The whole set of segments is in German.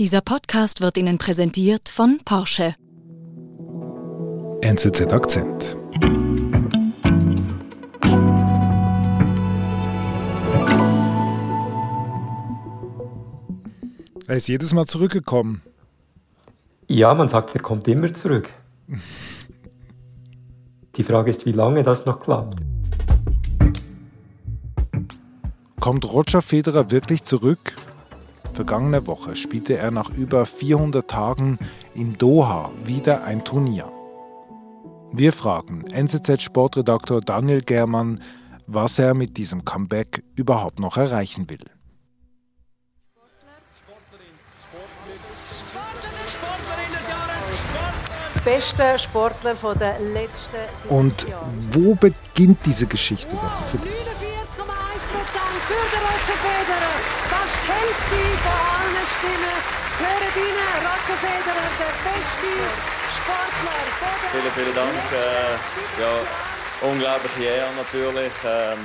Dieser Podcast wird Ihnen präsentiert von Porsche. NZZ Akzent. Er ist jedes Mal zurückgekommen. Ja, man sagt, er kommt immer zurück. Die Frage ist, wie lange das noch klappt. Kommt Roger Federer wirklich zurück? Vergangene Woche spielte er nach über 400 Tagen in Doha wieder ein Turnier. Wir fragen NZZ-Sportredaktor Daniel Germann, was er mit diesem Comeback überhaupt noch erreichen will. beste Sportler von der letzten Und wo beginnt diese Geschichte denn? 49,1 für den Roger Federer. Hälfte von allen Stimmen hören Ihnen Roger Federer, der beste Sportler Vielen, vielen Dank. Äh, ja, unglaubliche Ehre natürlich. Ähm,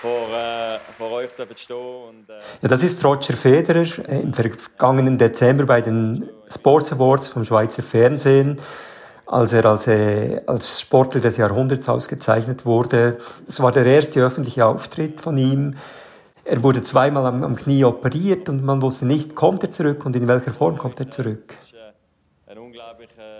vor, äh, vor euch stehen. Und, äh ja, das ist Roger Federer im vergangenen Dezember bei den Sports Awards vom Schweizer Fernsehen als er als, äh, als Sportler des Jahrhunderts ausgezeichnet wurde. Es war der erste öffentliche Auftritt von ihm. Er wurde zweimal am, am, Knie operiert und man wusste nicht, kommt er zurück und in welcher Form kommt er zurück.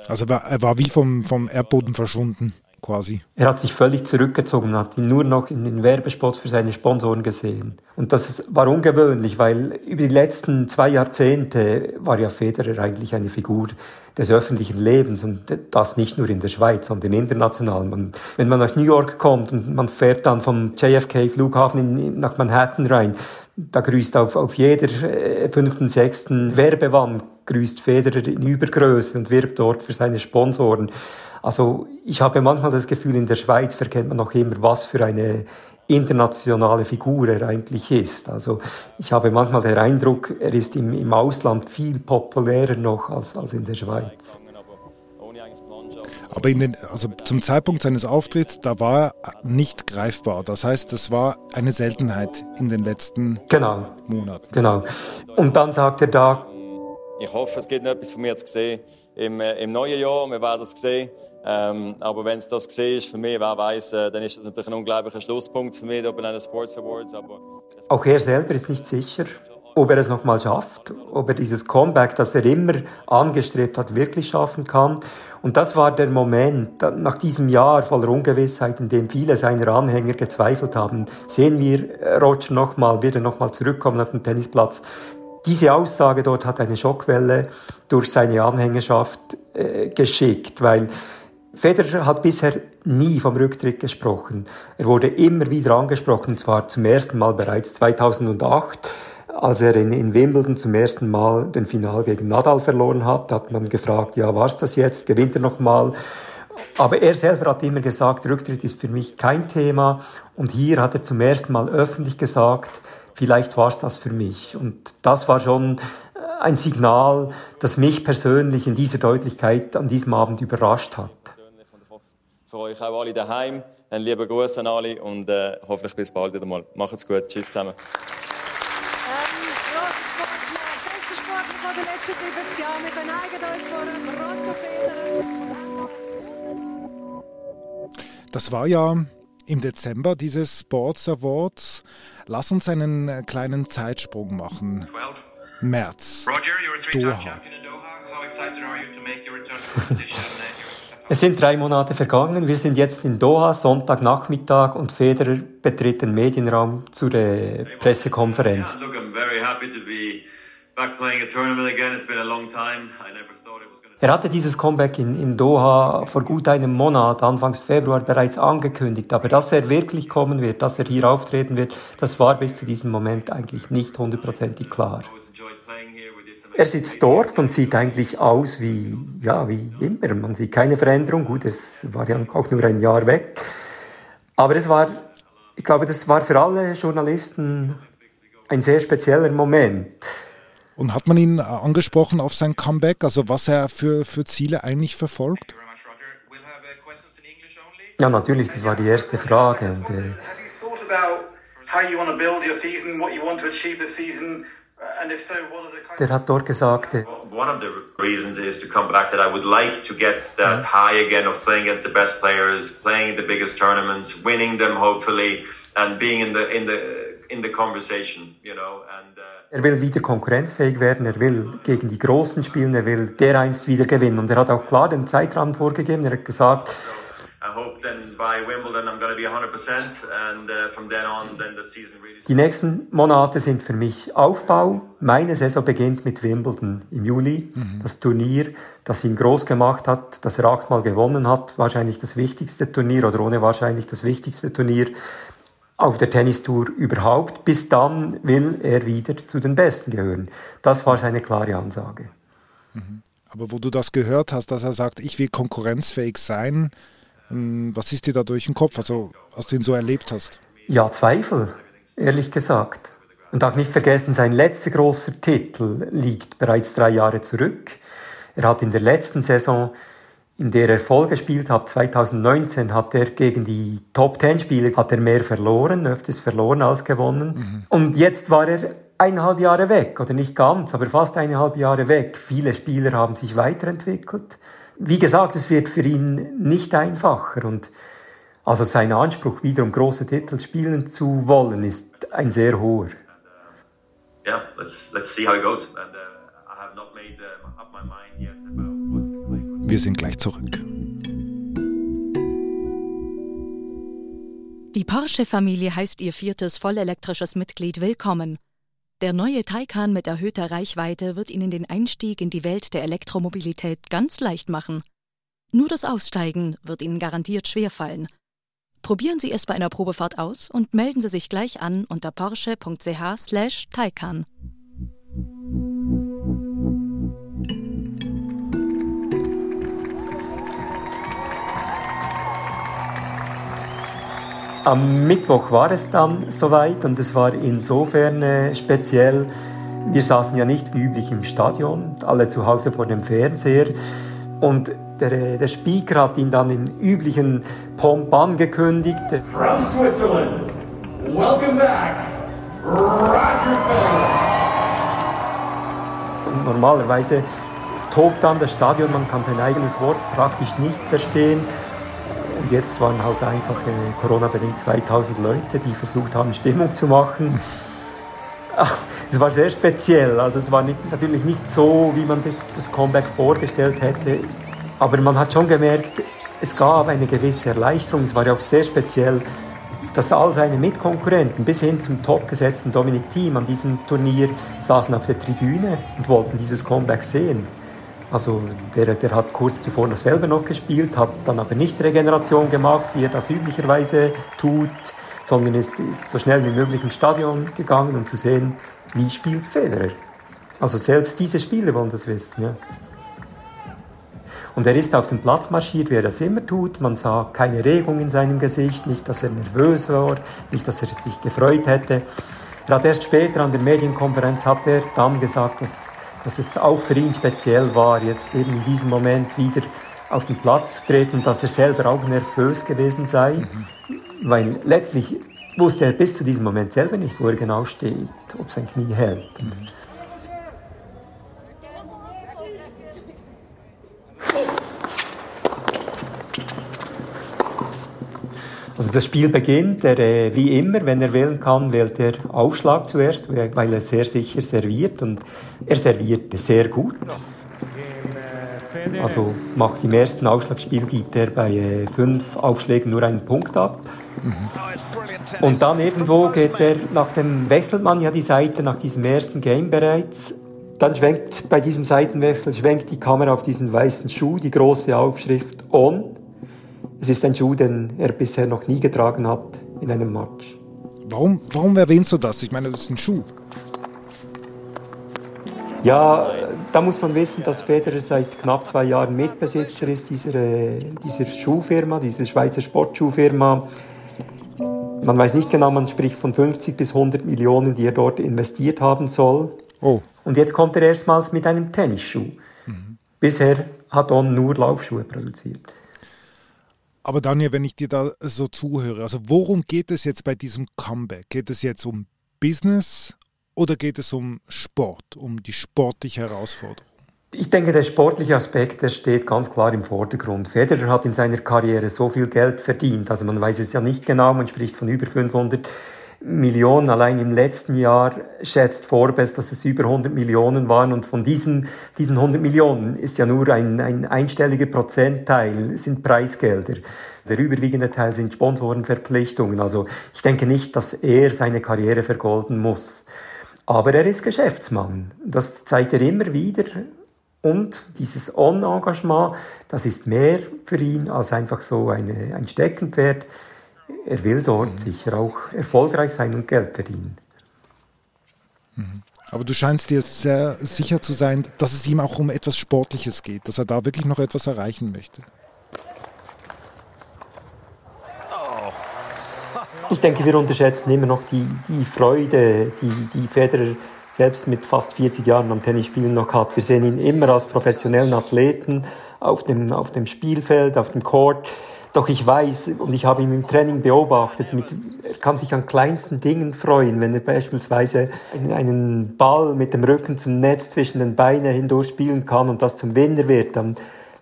Also er war wie vom, vom Erdboden verschwunden quasi. Er hat sich völlig zurückgezogen, hat ihn nur noch in den Werbespots für seine Sponsoren gesehen. Und das war ungewöhnlich, weil über die letzten zwei Jahrzehnte war ja Federer eigentlich eine Figur des öffentlichen Lebens und das nicht nur in der Schweiz, sondern international. Man, wenn man nach New York kommt und man fährt dann vom JFK-Flughafen nach Manhattan rein, da grüßt auf, auf jeder äh, fünften, sechsten Werbewand grüßt Federer in Übergröße und wirbt dort für seine Sponsoren. Also ich habe manchmal das Gefühl, in der Schweiz verkennt man noch immer, was für eine internationale Figur er eigentlich ist. Also ich habe manchmal den Eindruck, er ist im, im Ausland viel populärer noch als, als in der Schweiz. Aber den, also zum Zeitpunkt seines Auftritts, da war er nicht greifbar. Das heißt, das war eine Seltenheit in den letzten genau. Monaten. Genau. Und dann sagt er da, ich hoffe, es gibt noch etwas von mir zu sehen im, äh, im neuen Jahr. Wir werden es sehen. Ähm, aber wenn es das gesehen ist für mich, wer weiß, äh, dann ist das natürlich ein unglaublicher Schlusspunkt für mich bei den Sports Awards. Aber Auch er selber ist nicht sicher, ob er es nochmal schafft, ob er dieses Comeback, das er immer angestrebt hat, wirklich schaffen kann. Und das war der Moment, nach diesem Jahr voller Ungewissheit, in dem viele seiner Anhänger gezweifelt haben, sehen wir äh, Roger nochmal, wird er nochmal zurückkommen auf den Tennisplatz. Diese Aussage dort hat eine Schockwelle durch seine Anhängerschaft äh, geschickt, weil Federer hat bisher nie vom Rücktritt gesprochen. Er wurde immer wieder angesprochen, und zwar zum ersten Mal bereits 2008, als er in, in Wimbledon zum ersten Mal den Final gegen Nadal verloren hat. hat man gefragt, ja, war's das jetzt? Gewinnt er nochmal? Aber er selber hat immer gesagt, Rücktritt ist für mich kein Thema. Und hier hat er zum ersten Mal öffentlich gesagt, vielleicht war es das für mich. Und das war schon äh, ein Signal, das mich persönlich in dieser Deutlichkeit an diesem Abend überrascht hat für euch auch alle daheim. Einen lieben Gruß an alle und äh, hoffentlich bis bald wieder mal. Macht's gut. Tschüss zusammen. Das war ja im Dezember dieses Sports Awards. Lass uns einen äh, kleinen Zeitsprung machen. März. Roger, you're a three-time champion in Doha. How excited are you to make your return to competition? Es sind drei Monate vergangen. Wir sind jetzt in Doha, Sonntagnachmittag, und Federer betritt den Medienraum zu der Pressekonferenz. Er hatte dieses Comeback in, in Doha vor gut einem Monat, Anfangs Februar, bereits angekündigt. Aber dass er wirklich kommen wird, dass er hier auftreten wird, das war bis zu diesem Moment eigentlich nicht hundertprozentig klar. Er sitzt dort und sieht eigentlich aus wie, ja, wie immer. Man sieht keine Veränderung. Gut, es war ja auch nur ein Jahr weg. Aber es war, ich glaube, das war für alle Journalisten ein sehr spezieller Moment. Und hat man ihn angesprochen auf sein Comeback, also was er für, für Ziele eigentlich verfolgt? Ja, natürlich, das war die erste Frage. Und, äh, Der hat dort gesagt, äh, one of the reasons is to come back that I would like to get that high again of playing against the best players, playing the biggest tournaments, winning them hopefully, and being in the in the in the conversation, you know. And, uh er will wieder konkurrenzfähig werden, er will gegen die Großen spielen, er will dereinst wieder gewinnen. Und er hat auch klar den Zeitrahmen vorgegeben. Er hat gesagt, die nächsten Monate sind für mich Aufbau. Meine Saison beginnt mit Wimbledon im Juli. Mhm. Das Turnier, das ihn groß gemacht hat, das er achtmal gewonnen hat. Wahrscheinlich das wichtigste Turnier oder ohne wahrscheinlich das wichtigste Turnier auf der Tennistour überhaupt. Bis dann will er wieder zu den Besten gehören. Das war seine klare Ansage. Mhm. Aber wo du das gehört hast, dass er sagt, ich will konkurrenzfähig sein, ähm, was ist dir da durch den Kopf, also als du ihn so erlebt hast? Ja, Zweifel, ehrlich gesagt. Und darf nicht vergessen, sein letzter großer Titel liegt bereits drei Jahre zurück. Er hat in der letzten Saison, in der er voll gespielt hat, 2019, hat er gegen die Top Ten Spieler hat er mehr verloren, öfters verloren als gewonnen. Mhm. Und jetzt war er eineinhalb Jahre weg, oder nicht ganz, aber fast eineinhalb Jahre weg. Viele Spieler haben sich weiterentwickelt wie gesagt, es wird für ihn nicht einfacher und also sein Anspruch, wieder um große Titel spielen zu wollen, ist ein sehr hoher. Yeah, let's, let's see how it goes. And, uh, Wir sind gleich zurück. Die Porsche-Familie heißt ihr viertes vollelektrisches Mitglied willkommen. Der neue Taycan mit erhöhter Reichweite wird Ihnen den Einstieg in die Welt der Elektromobilität ganz leicht machen. Nur das Aussteigen wird Ihnen garantiert schwerfallen. Probieren Sie es bei einer Probefahrt aus und melden Sie sich gleich an unter porsche.ch/taycan. Am Mittwoch war es dann soweit und es war insofern äh, speziell. Wir saßen ja nicht wie üblich im Stadion, alle zu Hause vor dem Fernseher. Und der, äh, der Speaker hat ihn dann im üblichen Pomp angekündigt. From Switzerland, welcome back, Roger Federer. Normalerweise tobt dann das Stadion, man kann sein eigenes Wort praktisch nicht verstehen. Und jetzt waren halt einfach äh, Corona-bedingt 2000 Leute, die versucht haben, Stimmung zu machen. Es war sehr speziell. Also es war nicht, natürlich nicht so, wie man das, das Comeback vorgestellt hätte. Aber man hat schon gemerkt, es gab eine gewisse Erleichterung. Es war ja auch sehr speziell, dass all seine Mitkonkurrenten bis hin zum topgesetzten Dominik Thiem an diesem Turnier saßen auf der Tribüne und wollten dieses Comeback sehen. Also der, der hat kurz zuvor noch selber noch gespielt, hat dann aber nicht Regeneration gemacht, wie er das üblicherweise tut, sondern ist, ist so schnell wie möglich ins Stadion gegangen, um zu sehen, wie spielt Federer. Also selbst diese Spieler wollen das wissen. Ja. Und er ist auf den Platz marschiert, wie er das immer tut. Man sah keine Regung in seinem Gesicht, nicht, dass er nervös war, nicht, dass er sich gefreut hätte. Er hat erst später an der Medienkonferenz hat er dann gesagt, dass dass es auch für ihn speziell war, jetzt eben in diesem Moment wieder auf den Platz zu treten, dass er selber auch nervös gewesen sei, mhm. weil letztlich wusste er bis zu diesem Moment selber nicht, wo er genau steht, ob sein Knie hält. Mhm. Also das Spiel beginnt, er, äh, wie immer, wenn er wählen kann, wählt er Aufschlag zuerst, weil er sehr sicher serviert und er serviert sehr gut. Also macht im ersten Aufschlagspiel gibt er bei äh, fünf Aufschlägen nur einen Punkt ab. Und dann irgendwo geht er, nach dem wechselt man ja die Seite nach diesem ersten Game bereits. Dann schwenkt bei diesem Seitenwechsel schwenkt die Kamera auf diesen weißen Schuh, die große Aufschrift On. Es ist ein Schuh, den er bisher noch nie getragen hat in einem Match. Warum, warum erwähnst du das? Ich meine, das ist ein Schuh. Ja, da muss man wissen, dass Federer seit knapp zwei Jahren Mitbesitzer ist dieser, dieser Schuhfirma, dieser Schweizer Sportschuhfirma. Man weiß nicht genau, man spricht von 50 bis 100 Millionen, die er dort investiert haben soll. Oh. Und jetzt kommt er erstmals mit einem Tennisschuh. Mhm. Bisher hat On nur Laufschuhe produziert. Aber Daniel, wenn ich dir da so zuhöre, also worum geht es jetzt bei diesem Comeback? Geht es jetzt um Business Oder geht es um Sport, um die sportliche Herausforderung? Ich denke, der sportliche Aspekt, der steht ganz klar im Vordergrund. Federer hat in seiner Karriere so viel Geld verdient, also man weiß es ja nicht genau, man spricht von über 500 Millionen. Allein im letzten Jahr schätzt Forbes, dass es über 100 Millionen waren und von diesen, diesen 100 Millionen ist ja nur ein, ein einstelliger Prozentteil sind Preisgelder. Der überwiegende Teil sind Sponsorenverpflichtungen. Also ich denke nicht, dass er seine Karriere vergolden muss. Aber er ist Geschäftsmann. Das zeigt er immer wieder. Und dieses On-Engagement, das ist mehr für ihn als einfach so eine, ein Steckenpferd. Er will dort mhm. sicher auch erfolgreich sein und Geld verdienen. Mhm. Aber du scheinst dir sehr sicher zu sein, dass es ihm auch um etwas Sportliches geht, dass er da wirklich noch etwas erreichen möchte. Ich denke, wir unterschätzen immer noch die, die Freude, die, die Federer selbst mit fast 40 Jahren am Tennisspielen noch hat. Wir sehen ihn immer als professionellen Athleten auf dem, auf dem Spielfeld, auf dem Court. Doch ich weiß, und ich habe ihn im Training beobachtet, mit, er kann sich an kleinsten Dingen freuen, wenn er beispielsweise einen Ball mit dem Rücken zum Netz zwischen den Beinen hindurch spielen kann und das zum Winner wird, dann,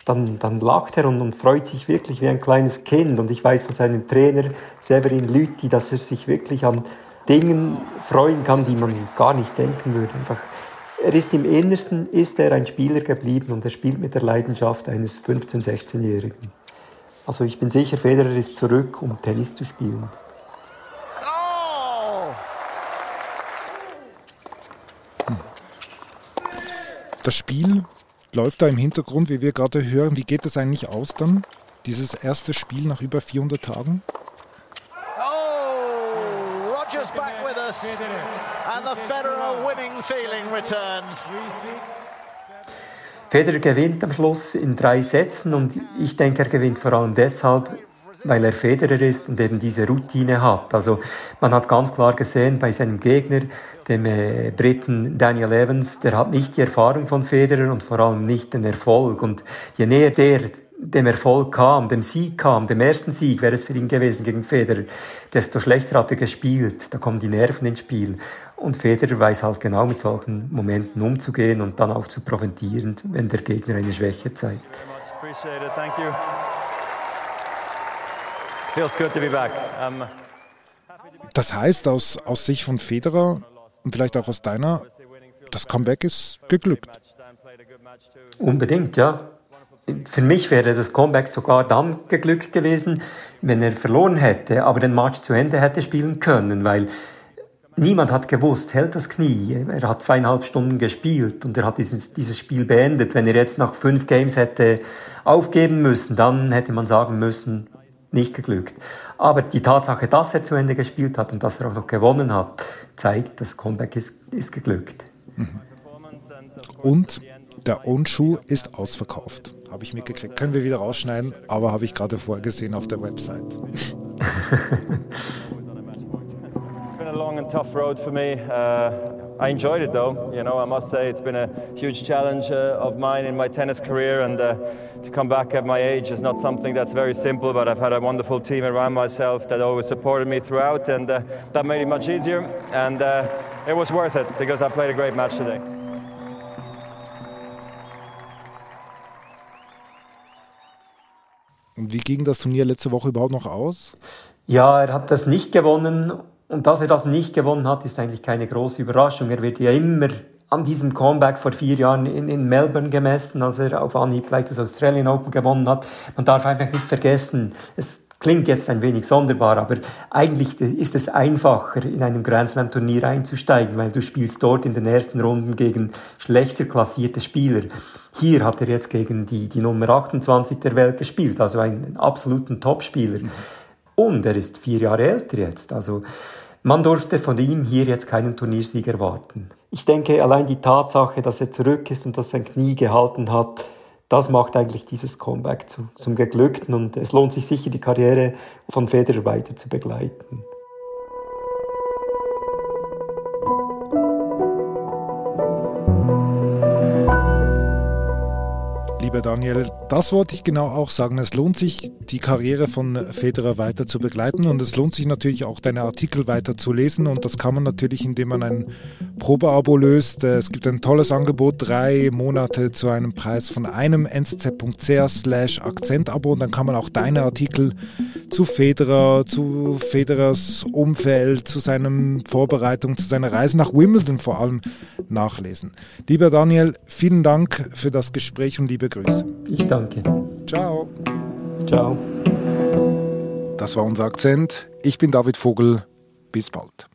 dann, dann lacht er und, und freut sich wirklich wie ein kleines Kind. Und ich weiß von seinem Trainer Severin Lüthi, dass er sich wirklich an Dingen freuen kann, die man gar nicht denken würde. Einfach, er ist im Innersten, ist er ein Spieler geblieben und er spielt mit der Leidenschaft eines 15-, 16-Jährigen. Also ich bin sicher, Federer ist zurück, um Tennis zu spielen. Das Spiel läuft da im Hintergrund, wie wir gerade hören. Wie geht es eigentlich aus dann, dieses erste Spiel nach über 400 Tagen? and the Federer winning feeling returns. Federer gewinnt am Schluss in drei Sätzen und ich denke, er gewinnt vor allem deshalb, weil er Federer ist und eben diese Routine hat. Also man hat ganz klar gesehen bei seinem Gegner, dem äh, Briten Daniel Evans, der hat nicht die Erfahrung von Federer und vor allem nicht den Erfolg. Und je näher der dem Erfolg kam, dem Sieg kam, dem ersten Sieg wäre es für ihn gewesen gegen Federer, desto schlechter hat er gespielt. Da kommen die Nerven ins Spiel. Und Federer weiß halt genau mit solchen Momenten umzugehen und dann auch zu profitieren, wenn der Gegner eine Schwäche zeigt. Das heißt, aus, aus Sicht von Federer und vielleicht auch aus deiner, das Comeback ist geglückt. Unbedingt, ja. Für mich wäre das Comeback sogar dann geglückt gewesen, wenn er verloren hätte, aber den Match zu Ende hätte spielen können, weil niemand hat gewusst, hält das Knie. Er hat zweieinhalb Stunden gespielt und er hat dieses, dieses Spiel beendet. Wenn er jetzt nach fünf Games hätte aufgeben müssen, dann hätte man sagen müssen, nicht geglückt. Aber die Tatsache, dass er zu Ende gespielt hat und dass er auch noch gewonnen hat, zeigt, das Comeback ist, ist geglückt. Und der Onschuh ist ausverkauft habe ich mitgekriegt. Können wir wieder rausschneiden, aber habe ich gerade vorgesehen auf der Website. it's been a long and tough road for me. Uh, I enjoyed it though. You know, I must say it's been a huge challenge uh, of mine in my tennis career, and uh, to come back at my age is not something that's very simple. But I've had a wonderful team around myself that always supported me throughout, and uh, that made it much easier. And uh, it was worth it because I played a great match today. Und wie ging das Turnier letzte Woche überhaupt noch aus? Ja, er hat das nicht gewonnen. Und dass er das nicht gewonnen hat, ist eigentlich keine große Überraschung. Er wird ja immer an diesem Comeback vor vier Jahren in, in Melbourne gemessen, als er auf Anhieb gleich das Australian Open gewonnen hat. Man darf einfach nicht vergessen, es Klingt jetzt ein wenig sonderbar, aber eigentlich ist es einfacher, in einem Grand Slam Turnier einzusteigen, weil du spielst dort in den ersten Runden gegen schlechter klassierte Spieler. Hier hat er jetzt gegen die, die Nummer 28 der Welt gespielt, also einen absoluten Topspieler. Und er ist vier Jahre älter jetzt, also man durfte von ihm hier jetzt keinen Turniersieg erwarten. Ich denke, allein die Tatsache, dass er zurück ist und dass sein Knie gehalten hat, das macht eigentlich dieses Comeback zu, zum Geglückten und es lohnt sich sicher, die Karriere von Federer weiter zu begleiten. Lieber Daniel, das wollte ich genau auch sagen. Es lohnt sich, die Karriere von Federer weiter zu begleiten und es lohnt sich natürlich auch, deine Artikel weiter zu lesen und das kann man natürlich, indem man ein Probeabo löst. Es gibt ein tolles Angebot, drei Monate zu einem Preis von einem slash Akzentabo und dann kann man auch deine Artikel zu Federer, zu Federers Umfeld, zu seinen Vorbereitungen, zu seiner Reise nach Wimbledon vor allem nachlesen. Lieber Daniel, vielen Dank für das Gespräch und liebe liebe Grüße. Ich danke. Ciao. Ciao. Das war unser Akzent. Ich bin David Vogel. Bis bald.